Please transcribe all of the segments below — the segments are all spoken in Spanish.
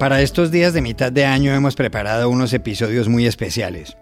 Para estos días de mitad de año hemos preparado unos episodios muy especiales.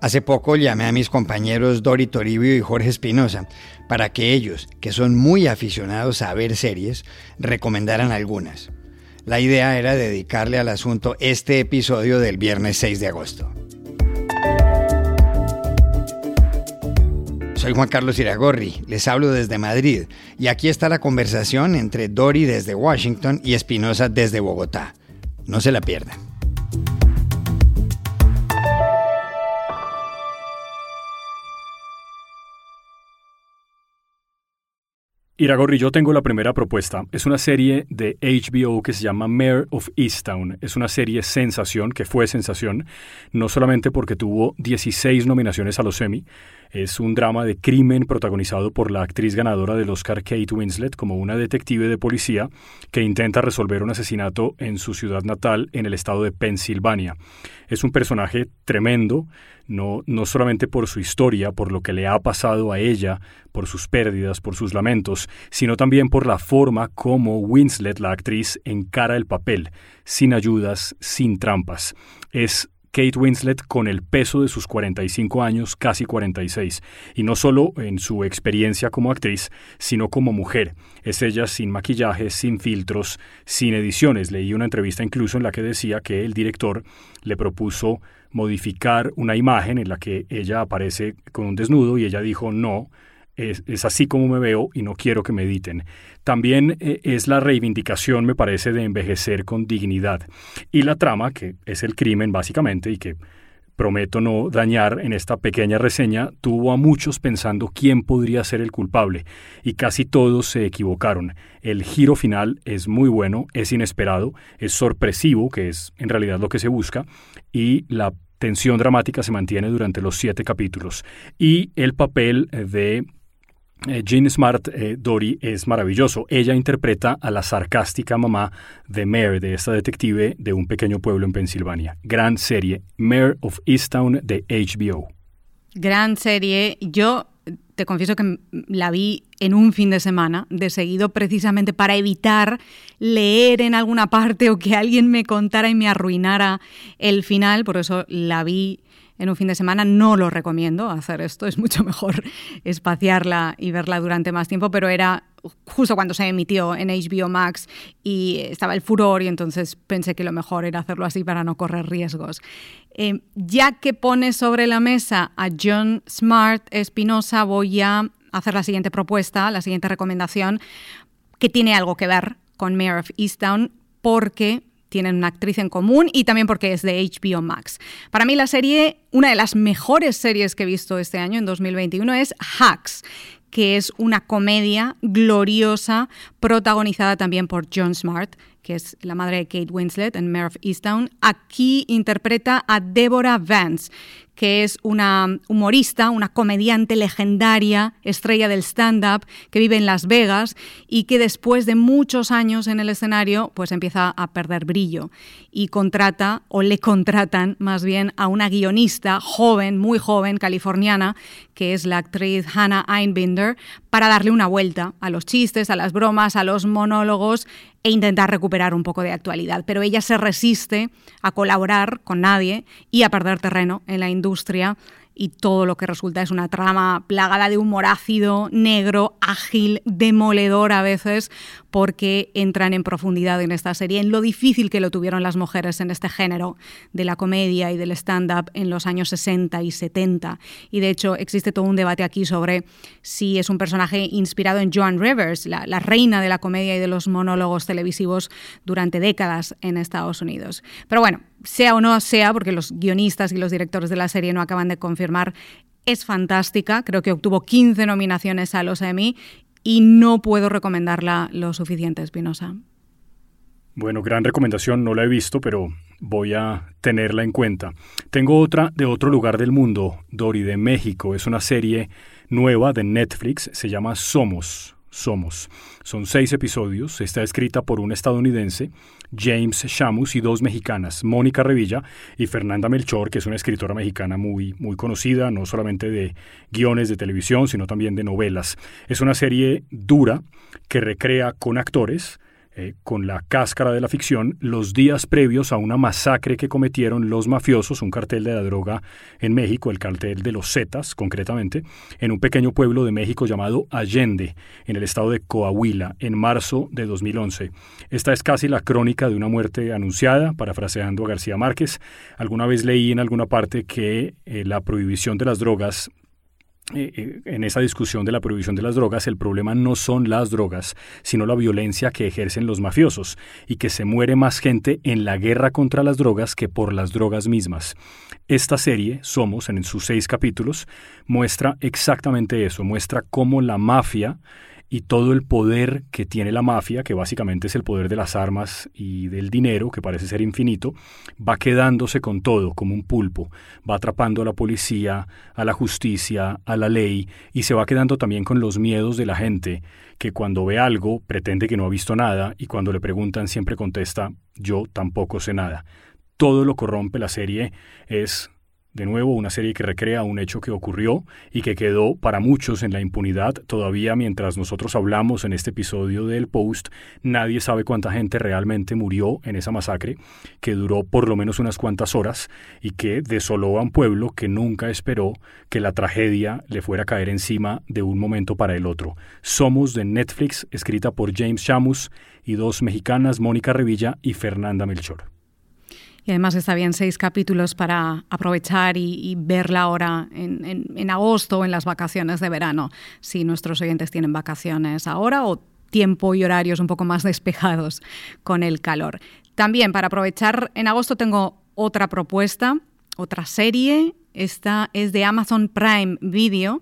Hace poco llamé a mis compañeros Dori Toribio y Jorge Espinosa para que ellos, que son muy aficionados a ver series, recomendaran algunas. La idea era dedicarle al asunto este episodio del viernes 6 de agosto. Soy Juan Carlos Iragorri, les hablo desde Madrid y aquí está la conversación entre Dori desde Washington y Espinosa desde Bogotá. No se la pierdan. Iragorri, yo tengo la primera propuesta. Es una serie de HBO que se llama Mayor of Easttown. Es una serie sensación, que fue sensación, no solamente porque tuvo 16 nominaciones a los Emmy, es un drama de crimen protagonizado por la actriz ganadora del Oscar Kate Winslet como una detective de policía que intenta resolver un asesinato en su ciudad natal en el estado de Pensilvania. Es un personaje tremendo, no, no solamente por su historia, por lo que le ha pasado a ella, por sus pérdidas, por sus lamentos, sino también por la forma como Winslet, la actriz, encara el papel, sin ayudas, sin trampas. Es Kate Winslet con el peso de sus 45 años, casi 46, y no solo en su experiencia como actriz, sino como mujer. Es ella sin maquillaje, sin filtros, sin ediciones. Leí una entrevista incluso en la que decía que el director le propuso modificar una imagen en la que ella aparece con un desnudo y ella dijo no, es, así como me veo y no quiero que me editen. También eh, es la reivindicación, me parece, de envejecer con dignidad. Y la trama, que es el crimen básicamente y que prometo no dañar en esta pequeña reseña, tuvo a muchos pensando quién podría ser el culpable, y casi todos se equivocaron. El giro final es muy bueno, es inesperado, es sorpresivo, que es en realidad lo que se busca, y la tensión dramática se mantiene durante los siete capítulos. Y el papel de eh, Jean Smart, eh, Dory, es maravilloso. Ella interpreta a la sarcástica mamá de Mare, de esta detective de un pequeño pueblo en Pensilvania. Gran serie, Mare of Easttown de HBO. Gran serie. Yo te confieso que la vi en un fin de semana, de seguido, precisamente para evitar leer en alguna parte o que alguien me contara y me arruinara el final. Por eso la vi en un fin de semana. No lo recomiendo hacer esto, es mucho mejor espaciarla y verla durante más tiempo, pero era justo cuando se emitió en HBO Max y estaba el furor y entonces pensé que lo mejor era hacerlo así para no correr riesgos. Eh, ya que pone sobre la mesa a John Smart Espinosa, voy a hacer la siguiente propuesta, la siguiente recomendación, que tiene algo que ver con Mayor of Easttown, porque tienen una actriz en común y también porque es de HBO Max. Para mí la serie, una de las mejores series que he visto este año, en 2021, es Hacks que es una comedia gloriosa protagonizada también por John Smart, que es la madre de Kate Winslet en Mare of Easttown. Aquí interpreta a Deborah Vance, que es una humorista, una comediante legendaria, estrella del stand-up, que vive en Las Vegas y que después de muchos años en el escenario, pues empieza a perder brillo y contrata, o le contratan más bien, a una guionista joven, muy joven, californiana, que es la actriz Hannah Einbinder, para darle una vuelta a los chistes, a las bromas, a los monólogos e intentar recuperar un poco de actualidad. Pero ella se resiste a colaborar con nadie y a perder terreno en la industria y todo lo que resulta es una trama plagada de humor ácido, negro, ágil, demoledor a veces, porque entran en profundidad en esta serie, en lo difícil que lo tuvieron las mujeres en este género de la comedia y del stand-up en los años 60 y 70. Y de hecho existe todo un debate aquí sobre si es un personaje inspirado en Joan Rivers, la, reina de la comedia y de los monólogos televisivos durante décadas en Estados Unidos. Pero bueno, sea o no sea, porque los guionistas y los directores de la serie no acaban de confirmar, es fantástica. Creo que obtuvo 15 nominaciones a los Emmy y no puedo recomendarla lo suficiente, Espinosa. Bueno, gran recomendación, no la he visto, pero voy a tenerla en cuenta. Tengo otra de otro lugar del mundo, Dori, de México. Es una serie nueva de Netflix, se llama Somos. Somos. Son seis episodios, está escrita por un estadounidense, James Shamus, y dos mexicanas, Mónica Revilla y Fernanda Melchor, que es una escritora mexicana muy, muy conocida, no solamente de guiones de televisión, sino también de novelas. Es una serie dura que recrea con actores eh, con la cáscara de la ficción los días previos a una masacre que cometieron los mafiosos, un cartel de la droga en México, el cartel de los Zetas concretamente, en un pequeño pueblo de México llamado Allende, en el estado de Coahuila, en marzo de 2011. Esta es casi la crónica de una muerte anunciada, parafraseando a García Márquez. Alguna vez leí en alguna parte que eh, la prohibición de las drogas eh, eh, en esa discusión de la prohibición de las drogas, el problema no son las drogas, sino la violencia que ejercen los mafiosos, y que se muere más gente en la guerra contra las drogas que por las drogas mismas. Esta serie, Somos, en sus seis capítulos, muestra exactamente eso, muestra cómo la mafia y todo el poder que tiene la mafia, que básicamente es el poder de las armas y del dinero, que parece ser infinito, va quedándose con todo, como un pulpo, va atrapando a la policía, a la justicia, a la ley, y se va quedando también con los miedos de la gente, que cuando ve algo pretende que no ha visto nada, y cuando le preguntan siempre contesta, yo tampoco sé nada. Todo lo corrompe la serie es de nuevo, una serie que recrea un hecho que ocurrió y que quedó para muchos en la impunidad. Todavía mientras nosotros hablamos en este episodio del Post, nadie sabe cuánta gente realmente murió en esa masacre, que duró por lo menos unas cuantas horas y que desoló a un pueblo que nunca esperó que la tragedia le fuera a caer encima de un momento para el otro. Somos de Netflix, escrita por James Chamus y dos mexicanas, Mónica Revilla y Fernanda Melchor. Y además está bien seis capítulos para aprovechar y, verla ahora en, en, agosto o en las vacaciones de verano, si nuestros oyentes tienen vacaciones ahora o tiempo y horarios un poco más despejados con el calor. También para aprovechar en agosto tengo otra propuesta, otra serie. Esta es de Amazon Prime Video.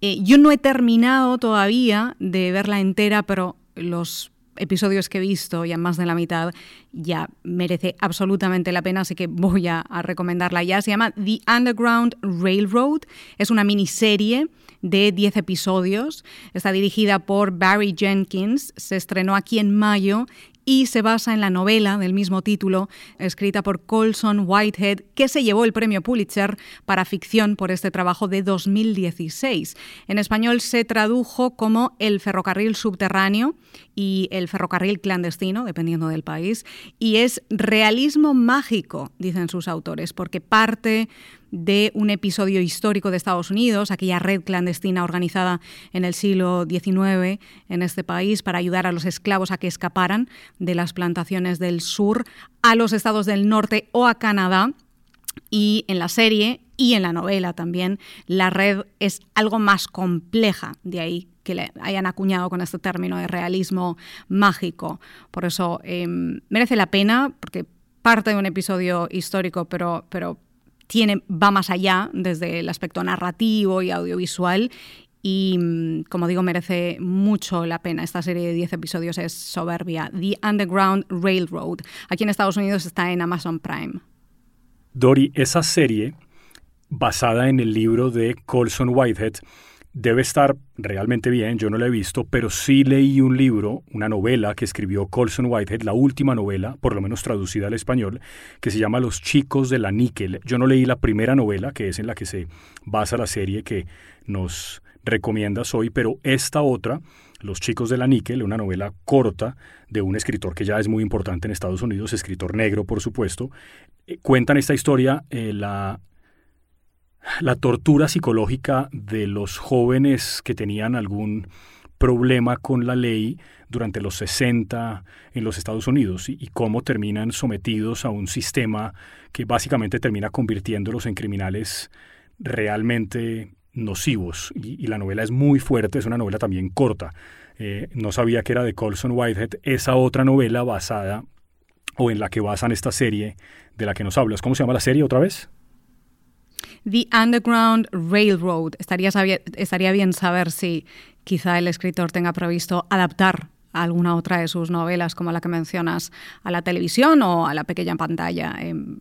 Eh, yo no he terminado todavía de verla entera, pero los episodios que he visto, ya más de la mitad, ya merece absolutamente la pena, así que voy a, recomendarla ya. Se llama The Underground Railroad, es una miniserie de 10 episodios, está dirigida por Barry Jenkins, se estrenó aquí en mayo y se basa en la novela del mismo título, escrita por Colson Whitehead, que se llevó el premio Pulitzer para ficción por este trabajo de 2016. En español se tradujo como El ferrocarril subterráneo y El ferrocarril clandestino, dependiendo del país, y es realismo mágico, dicen sus autores, porque parte de un episodio histórico de Estados Unidos, aquella red clandestina organizada en el siglo XIX en este país para ayudar a los esclavos a que escaparan de las plantaciones del sur a los estados del norte o a Canadá. Y en la serie y en la novela también, la red es algo más compleja, de ahí que le hayan acuñado con este término de realismo mágico. Por eso em, merece la pena, porque parte de un episodio histórico, pero, pero tiene, va más allá desde el aspecto narrativo y audiovisual y, mm, como digo, merece mucho la pena. Esta serie de 10 episodios es soberbia. The Underground Railroad. Aquí en Estados Unidos está en Amazon Prime. Dori, esa serie, basada en el libro de Colson Whitehead, debe estar realmente bien, yo no la he visto, pero sí leí un libro, una novela que escribió Colson Whitehead, la última novela, por lo menos traducida al español, que se llama Los chicos de la níquel. Yo no leí la primera novela, que es en la que se basa la serie que nos recomiendas hoy, pero esta otra, Los chicos de la níquel, una novela corta de un escritor que ya es muy importante en Estados Unidos, escritor negro, por supuesto, eh, cuentan esta historia, eh, la la tortura psicológica de los jóvenes que tenían algún problema con la ley durante los 60 en los Estados Unidos y, cómo terminan sometidos a un sistema que básicamente termina convirtiéndolos en criminales realmente nocivos. Y, la novela es muy fuerte, es una novela también corta. Eh, no sabía que era de Colson Whitehead, esa otra novela basada o en la que basan esta serie de la que nos hablas. ¿Cómo se llama la serie otra vez? The Underground Railroad. Estaría, estaría bien saber si quizá el escritor tenga previsto adaptar alguna otra de sus novelas, como la que mencionas, a la televisión o a la pequeña pantalla. Em,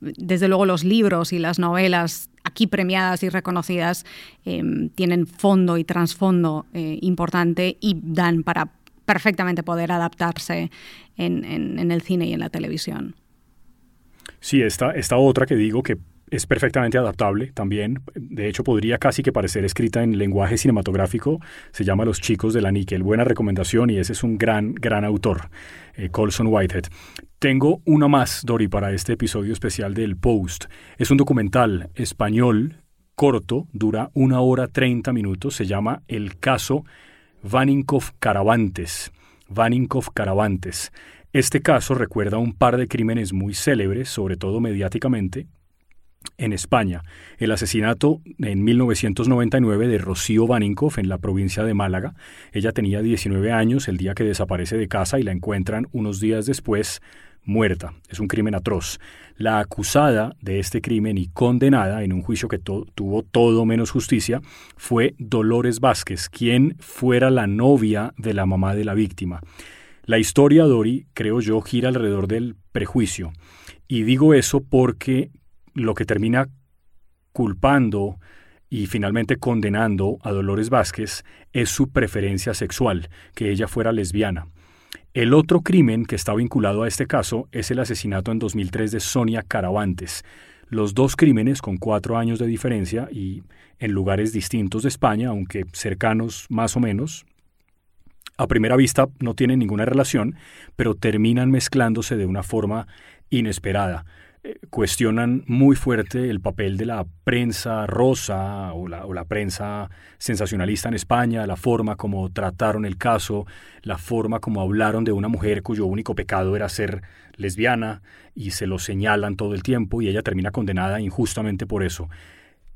desde luego los libros y las novelas aquí premiadas y reconocidas em, tienen fondo y trasfondo eh, importante y dan para perfectamente poder adaptarse en, en, el cine y en la televisión. Sí, esta, esta otra que digo que es perfectamente adaptable también. De hecho, podría casi que parecer escrita en lenguaje cinematográfico. Se llama Los chicos de la níquel. Buena recomendación y ese es un gran, gran autor, eh, Colson Whitehead. Tengo una más, Dori, para este episodio especial del Post. Es un documental español corto, dura una hora treinta minutos. Se llama El caso Vaninkov Caravantes. Vaninkov Caravantes. Este caso recuerda un par de crímenes muy célebres, sobre todo mediáticamente, en España. El asesinato en 1999 de Rocío Vaninkov en la provincia de Málaga. Ella tenía 19 años el día que desaparece de casa y la encuentran unos días después muerta. Es un crimen atroz. La acusada de este crimen y condenada en un juicio que tuvo todo menos justicia fue Dolores Vázquez, quien fuera la novia de la mamá de la víctima. La historia, Dori, creo yo, gira alrededor del prejuicio. Y digo eso porque lo que termina culpando y finalmente condenando a Dolores Vázquez es su preferencia sexual, que ella fuera lesbiana. El otro crimen que está vinculado a este caso es el asesinato en 2003 de Sonia Caravantes. Los dos crímenes con cuatro años de diferencia y en lugares distintos de España, aunque cercanos más o menos, a primera vista no tienen ninguna relación, pero terminan mezclándose de una forma inesperada. Cuestionan muy fuerte el papel de la prensa rosa o la, o la, prensa sensacionalista en España, la forma como trataron el caso, la forma como hablaron de una mujer cuyo único pecado era ser lesbiana y se lo señalan todo el tiempo y ella termina condenada injustamente por eso.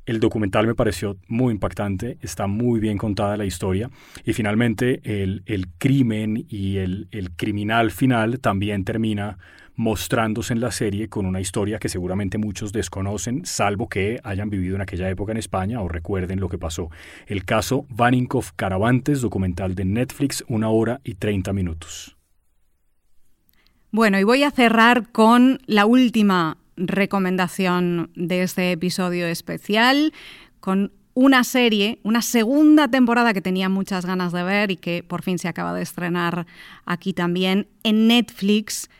El documental me pareció muy impactante, está muy bien contada la historia y finalmente el, crimen y el, el criminal final también termina mostrándose en la serie con una historia que seguramente muchos desconocen, salvo que hayan vivido en aquella época en España o recuerden lo que pasó. El caso Vaninkov Caravantes, documental de Netflix, una hora y treinta minutos. Bueno, y voy a cerrar con la última recomendación de este episodio especial con una serie, una segunda temporada que tenía muchas ganas de ver y que por fin se acaba de estrenar aquí también en Netflix.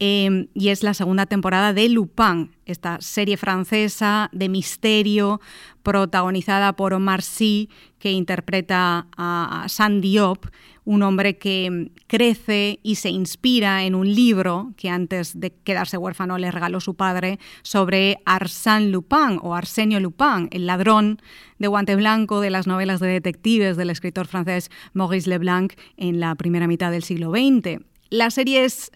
Em, y es la segunda temporada de Lupin, esta serie francesa de misterio protagonizada por Omar Sy, que interpreta a Sandy Diop, un hombre que crece y se inspira en un libro que antes de quedarse huérfano le regaló su padre sobre Arsène Lupin o Arsenio Lupin, el ladrón de guante blanco de las novelas de detectives del escritor francés Maurice Leblanc en la primera mitad del siglo XX. La serie es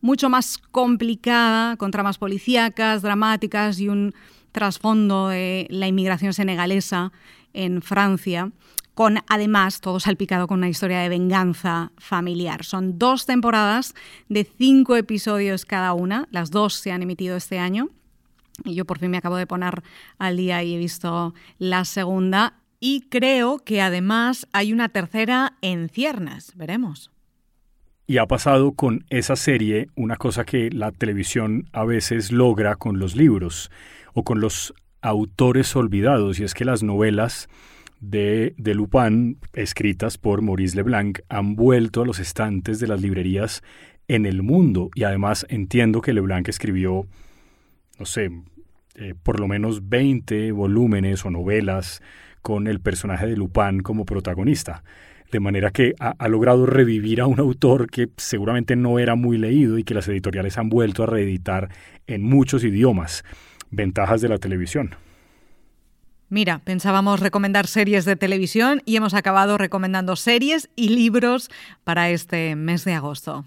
mucho más complicada, con tramas policíacas, dramáticas y un trasfondo de la inmigración senegalesa en Francia con además todo salpicado con una historia de venganza familiar. Son dos temporadas de cinco episodios cada una, las dos se han emitido este año. Y yo por fin me acabo de poner al día y he visto la segunda. Y creo que además hay una tercera en ciernes. Veremos. Y ha pasado con esa serie una cosa que la televisión a veces logra con los libros o con los autores olvidados, y es que las novelas de, de Lupin, escritas por Maurice Leblanc, han vuelto a los estantes de las librerías en el mundo. Y además entiendo que Leblanc escribió, no sé, eh, por lo menos 20 volúmenes o novelas con el personaje de Lupin como protagonista. De manera que ha, ha, logrado revivir a un autor que seguramente no era muy leído y que las editoriales han vuelto a reeditar en muchos idiomas. Ventajas de la televisión. Mira, pensábamos recomendar series de televisión y hemos acabado recomendando series y libros para este mes de agosto.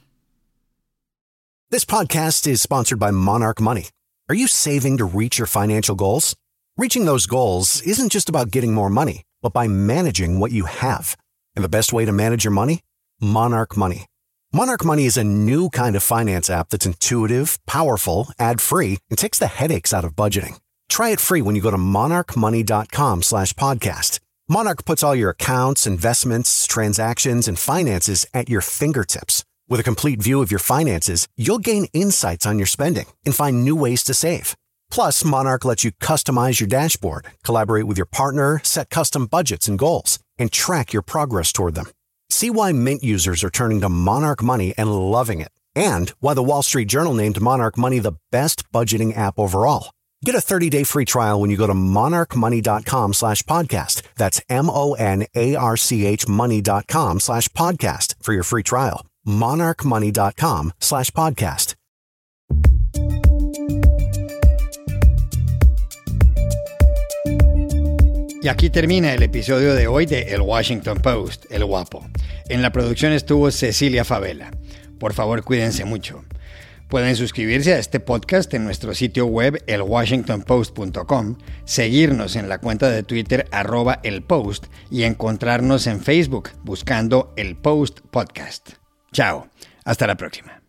This podcast is sponsored by Monarch Money. Are you saving to reach your financial goals? Reaching those goals isn't just about getting more money, but by managing what you have. And the best way to manage your money? Monarch Money. Monarch Money is a new kind of finance app that's intuitive, powerful, ad-free, and takes the headaches out of budgeting. Try it free when you go to monarchmoney.com slash podcast. Monarch puts all your accounts, investments, transactions, and finances at your fingertips. With a complete view of your finances, you'll gain insights on your spending and find new ways to save. Plus, Monarch lets you customize your dashboard, collaborate with your partner, set custom budgets and goals, and track your progress toward them. See why Mint users are turning to Monarch Money and loving it, and why the Wall Street Journal named Monarch Money the best budgeting app overall. Get a 30-day free trial when you go to monarchmoney.com slash podcast. That's M-O-N-A-R-C-H money.com slash podcast for your free trial. monarchmoney.com slash podcast. Y aquí termina el episodio de hoy de El Washington Post, El Guapo. En la producción estuvo Cecilia Favela. Por favor, cuídense mucho. Pueden suscribirse a este podcast en nuestro sitio web elwashingtonpost.com, seguirnos en la cuenta de Twitter arroba el post y encontrarnos en Facebook buscando el Post Podcast. Chao, hasta la próxima.